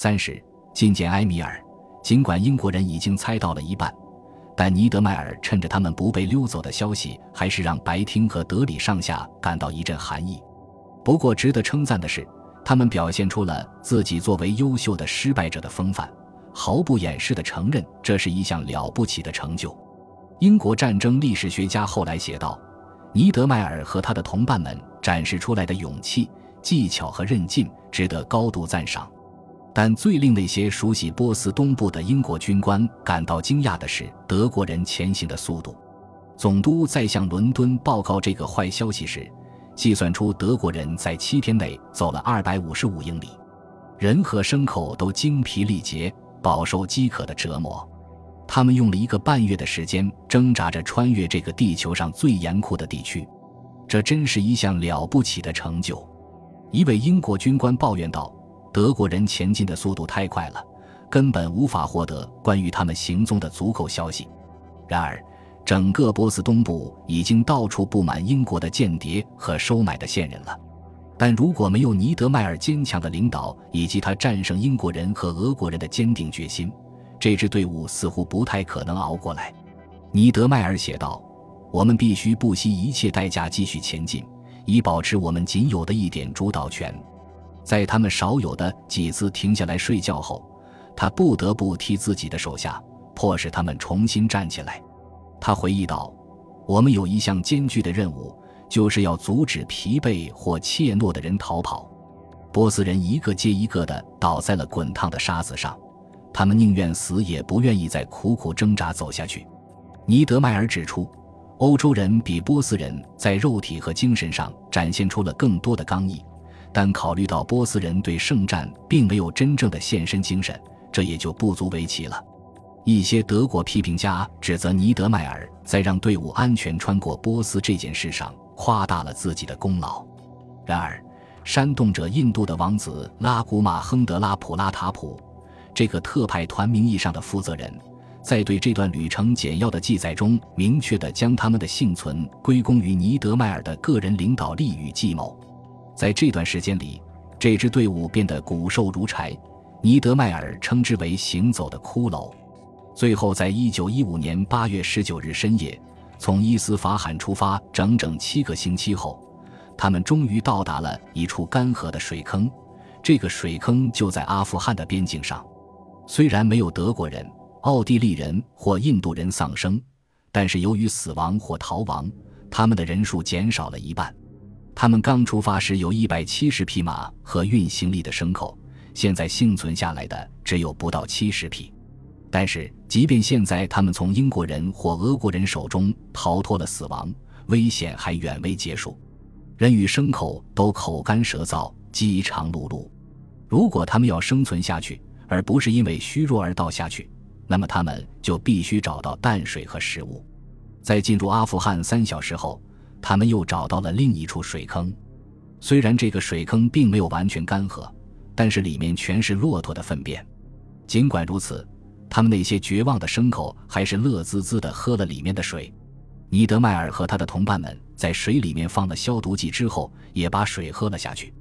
三十，觐见埃米尔。尽管英国人已经猜到了一半，但尼德迈尔趁着他们不被溜走的消息，还是让白厅和德里上下感到一阵寒意。不过，值得称赞的是，他们表现出了自己作为优秀的失败者的风范，毫不掩饰地承认这是一项了不起的成就。英国战争历史学家后来写道：“尼德迈尔和他的同伴们展示出来的勇气、技巧和韧劲，值得高度赞赏。”但最令那些熟悉波斯东部的英国军官感到惊讶的是德国人前行的速度。总督在向伦敦报告这个坏消息时，计算出德国人在七天内走了二百五十五英里，人和牲口都精疲力竭，饱受饥渴的折磨。他们用了一个半月的时间挣扎着穿越这个地球上最严酷的地区，这真是一项了不起的成就。一位英国军官抱怨道。德国人前进的速度太快了，根本无法获得关于他们行踪的足够消息。然而，整个波斯东部已经到处布满英国的间谍和收买的线人了。但如果没有尼德迈尔坚强的领导以及他战胜英国人和俄国人的坚定决心，这支队伍似乎不太可能熬过来。尼德迈尔写道：“我们必须不惜一切代价继续前进，以保持我们仅有的一点主导权。”在他们少有的几次停下来睡觉后，他不得不替自己的手下，迫使他们重新站起来。他回忆道：“我们有一项艰巨的任务，就是要阻止疲惫或怯懦的人逃跑。”波斯人一个接一个地倒在了滚烫的沙子上，他们宁愿死也不愿意再苦苦挣扎走下去。尼德迈尔指出，欧洲人比波斯人在肉体和精神上展现出了更多的刚毅。但考虑到波斯人对圣战并没有真正的献身精神，这也就不足为奇了。一些德国批评家指责尼德迈尔在让队伍安全穿过波斯这件事上夸大了自己的功劳。然而，煽动者印度的王子拉古马亨德拉普拉塔普，这个特派团名义上的负责人，在对这段旅程简要的记载中，明确地将他们的幸存归功于尼德迈尔的个人领导力与计谋。在这段时间里，这支队伍变得骨瘦如柴，尼德迈尔称之为“行走的骷髅”。最后，在一九一五年八月十九日深夜，从伊斯法罕出发，整整七个星期后，他们终于到达了一处干涸的水坑。这个水坑就在阿富汗的边境上。虽然没有德国人、奥地利人或印度人丧生，但是由于死亡或逃亡，他们的人数减少了一半。他们刚出发时有一百七十匹马和运行力的牲口，现在幸存下来的只有不到七十匹。但是，即便现在他们从英国人或俄国人手中逃脱了死亡，危险还远未结束。人与牲口都口干舌燥、饥肠辘辘。如果他们要生存下去，而不是因为虚弱而倒下去，那么他们就必须找到淡水和食物。在进入阿富汗三小时后。他们又找到了另一处水坑，虽然这个水坑并没有完全干涸，但是里面全是骆驼的粪便。尽管如此，他们那些绝望的牲口还是乐滋滋地喝了里面的水。尼德迈尔和他的同伴们在水里面放了消毒剂之后，也把水喝了下去。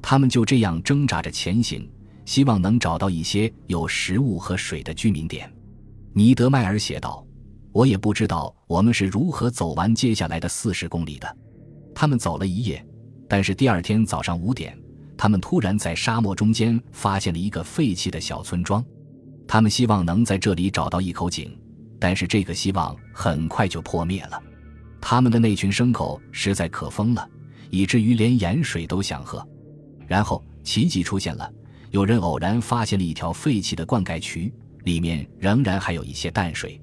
他们就这样挣扎着前行，希望能找到一些有食物和水的居民点。尼德迈尔写道。我也不知道我们是如何走完接下来的四十公里的。他们走了一夜，但是第二天早上五点，他们突然在沙漠中间发现了一个废弃的小村庄。他们希望能在这里找到一口井，但是这个希望很快就破灭了。他们的那群牲口实在渴疯了，以至于连盐水都想喝。然后奇迹出现了，有人偶然发现了一条废弃的灌溉渠，里面仍然还有一些淡水。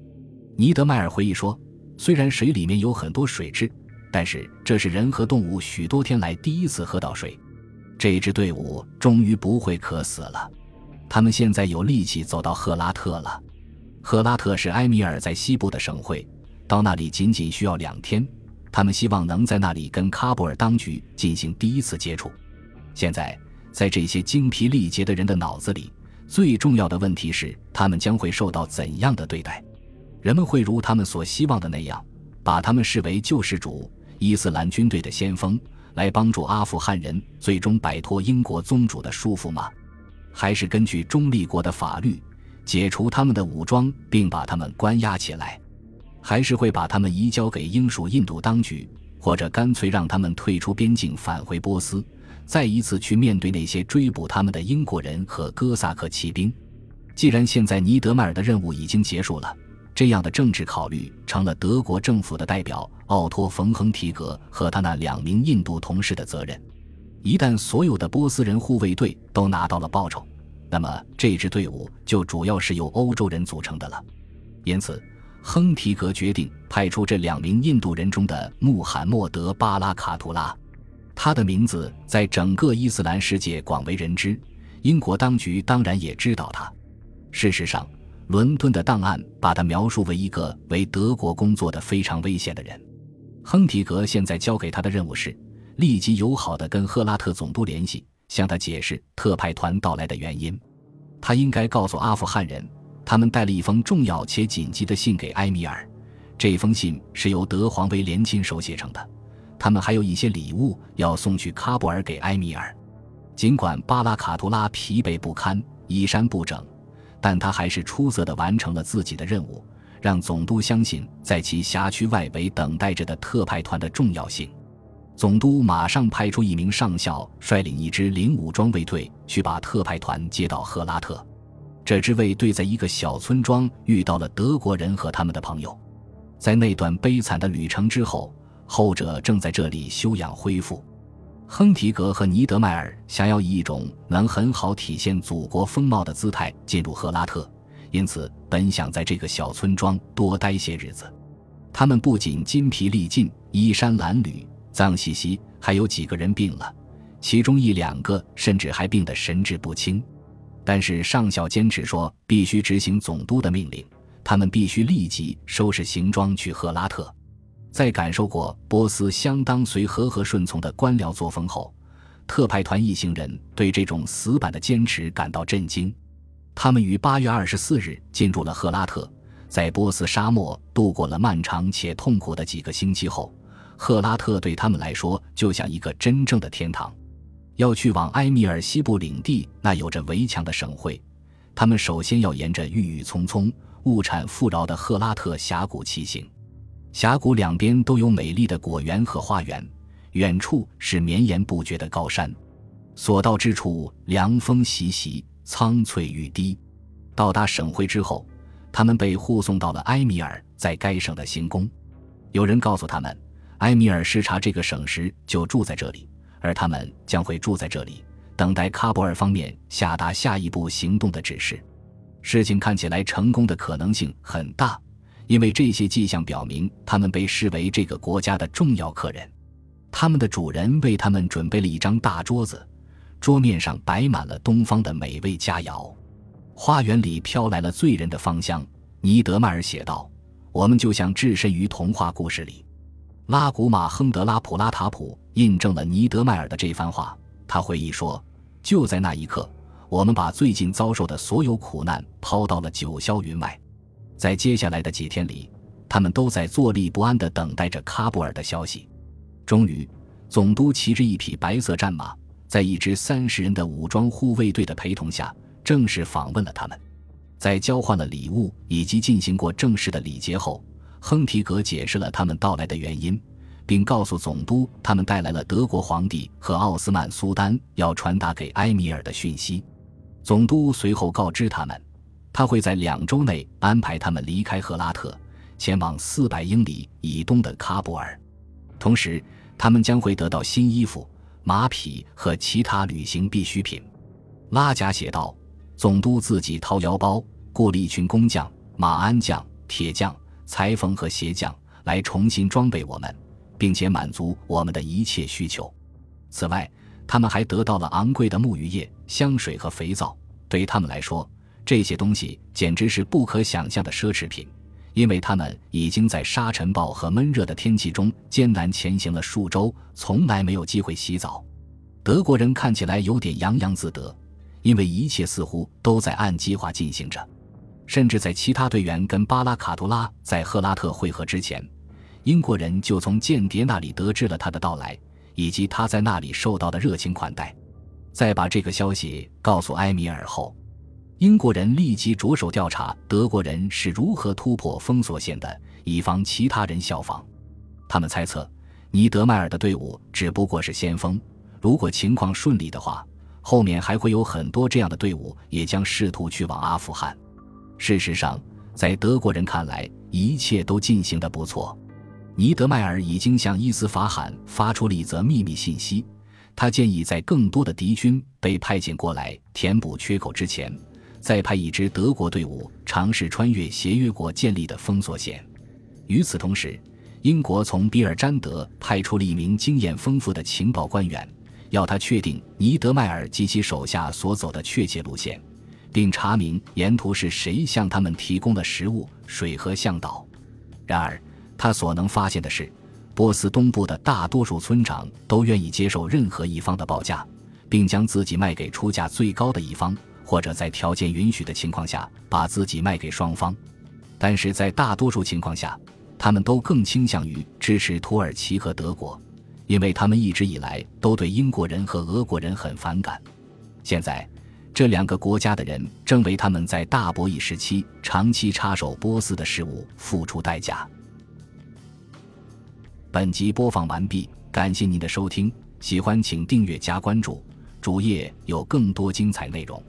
尼德迈尔回忆说：“虽然水里面有很多水质，但是这是人和动物许多天来第一次喝到水。这支队伍终于不会渴死了。他们现在有力气走到赫拉特了。赫拉特是埃米尔在西部的省会，到那里仅仅需要两天。他们希望能在那里跟喀布尔当局进行第一次接触。现在，在这些精疲力竭的人的脑子里，最重要的问题是他们将会受到怎样的对待。”人们会如他们所希望的那样，把他们视为救世主、伊斯兰军队的先锋，来帮助阿富汗人最终摆脱英国宗主的束缚吗？还是根据中立国的法律解除他们的武装，并把他们关押起来，还是会把他们移交给英属印度当局，或者干脆让他们退出边境，返回波斯，再一次去面对那些追捕他们的英国人和哥萨克骑兵？既然现在尼德迈尔的任务已经结束了，这样的政治考虑成了德国政府的代表奥托·冯·亨提格和他那两名印度同事的责任。一旦所有的波斯人护卫队都拿到了报酬，那么这支队伍就主要是由欧洲人组成的了。因此，亨提格决定派出这两名印度人中的穆罕默德·巴拉卡图拉。他的名字在整个伊斯兰世界广为人知，英国当局当然也知道他。事实上，伦敦的档案把他描述为一个为德国工作的非常危险的人。亨提格现在交给他的任务是立即友好地跟赫拉特总督联系，向他解释特派团到来的原因。他应该告诉阿富汗人，他们带了一封重要且紧急的信给埃米尔。这封信是由德皇威廉亲手写成的。他们还有一些礼物要送去喀布尔给埃米尔。尽管巴拉卡图拉疲惫不堪、衣衫不整。但他还是出色地完成了自己的任务，让总督相信在其辖区外围等待着的特派团的重要性。总督马上派出一名上校，率领一支零武装卫队去把特派团接到赫拉特。这支卫队在一个小村庄遇到了德国人和他们的朋友，在那段悲惨的旅程之后，后者正在这里休养恢复。亨提格和尼德迈尔想要以一种能很好体现祖国风貌的姿态进入赫拉特，因此本想在这个小村庄多待些日子。他们不仅筋疲力尽、衣衫褴褛、脏兮兮，还有几个人病了，其中一两个甚至还病得神志不清。但是上校坚持说必须执行总督的命令，他们必须立即收拾行装去赫拉特。在感受过波斯相当随和和顺从的官僚作风后，特派团一行人对这种死板的坚持感到震惊。他们于八月二十四日进入了赫拉特，在波斯沙漠度过了漫长且痛苦的几个星期后，赫拉特对他们来说就像一个真正的天堂。要去往埃米尔西部领地那有着围墙的省会，他们首先要沿着郁郁葱葱、物产富饶的赫拉特峡谷骑行。峡谷两边都有美丽的果园和花园，远处是绵延不绝的高山，所到之处凉风习习，苍翠欲滴。到达省会之后，他们被护送到了埃米尔在该省的行宫。有人告诉他们，埃米尔视察这个省时就住在这里，而他们将会住在这里，等待喀布尔方面下达下一步行动的指示。事情看起来成功的可能性很大。因为这些迹象表明，他们被视为这个国家的重要客人。他们的主人为他们准备了一张大桌子，桌面上摆满了东方的美味佳肴。花园里飘来了醉人的芳香。尼德迈尔写道：“我们就像置身于童话故事里。”拉古马亨德拉普拉塔普印证了尼德迈尔的这番话。他回忆说：“就在那一刻，我们把最近遭受的所有苦难抛到了九霄云外。”在接下来的几天里，他们都在坐立不安地等待着喀布尔的消息。终于，总督骑着一匹白色战马，在一支三十人的武装护卫队的陪同下，正式访问了他们。在交换了礼物以及进行过正式的礼节后，亨提格解释了他们到来的原因，并告诉总督他们带来了德国皇帝和奥斯曼苏丹要传达给埃米尔的讯息。总督随后告知他们。他会在两周内安排他们离开赫拉特，前往四百英里以东的喀布尔。同时，他们将会得到新衣服、马匹和其他旅行必需品。拉贾写道：“总督自己掏腰包，雇了一群工匠、马鞍匠、铁匠、裁缝和鞋匠来重新装备我们，并且满足我们的一切需求。此外，他们还得到了昂贵的沐浴液、香水和肥皂。对于他们来说，这些东西简直是不可想象的奢侈品，因为他们已经在沙尘暴和闷热的天气中艰难前行了数周，从来没有机会洗澡。德国人看起来有点洋洋自得，因为一切似乎都在按计划进行着。甚至在其他队员跟巴拉卡图拉在赫拉特会合之前，英国人就从间谍那里得知了他的到来，以及他在那里受到的热情款待。在把这个消息告诉埃米尔后，英国人立即着手调查德国人是如何突破封锁线的，以防其他人效仿。他们猜测，尼德迈尔的队伍只不过是先锋。如果情况顺利的话，后面还会有很多这样的队伍，也将试图去往阿富汗。事实上，在德国人看来，一切都进行得不错。尼德迈尔已经向伊斯法罕发出了一则秘密信息，他建议在更多的敌军被派遣过来填补缺口之前，再派一支德国队伍尝试穿越协约国建立的封锁线。与此同时，英国从比尔詹德派出了一名经验丰富的情报官员。要他确定尼德迈尔及其手下所走的确切路线，并查明沿途是谁向他们提供了食物、水和向导。然而，他所能发现的是，波斯东部的大多数村长都愿意接受任何一方的报价，并将自己卖给出价最高的一方，或者在条件允许的情况下把自己卖给双方。但是在大多数情况下，他们都更倾向于支持土耳其和德国。因为他们一直以来都对英国人和俄国人很反感，现在这两个国家的人正为他们在大博弈时期长期插手波斯的事务付出代价。本集播放完毕，感谢您的收听，喜欢请订阅加关注，主页有更多精彩内容。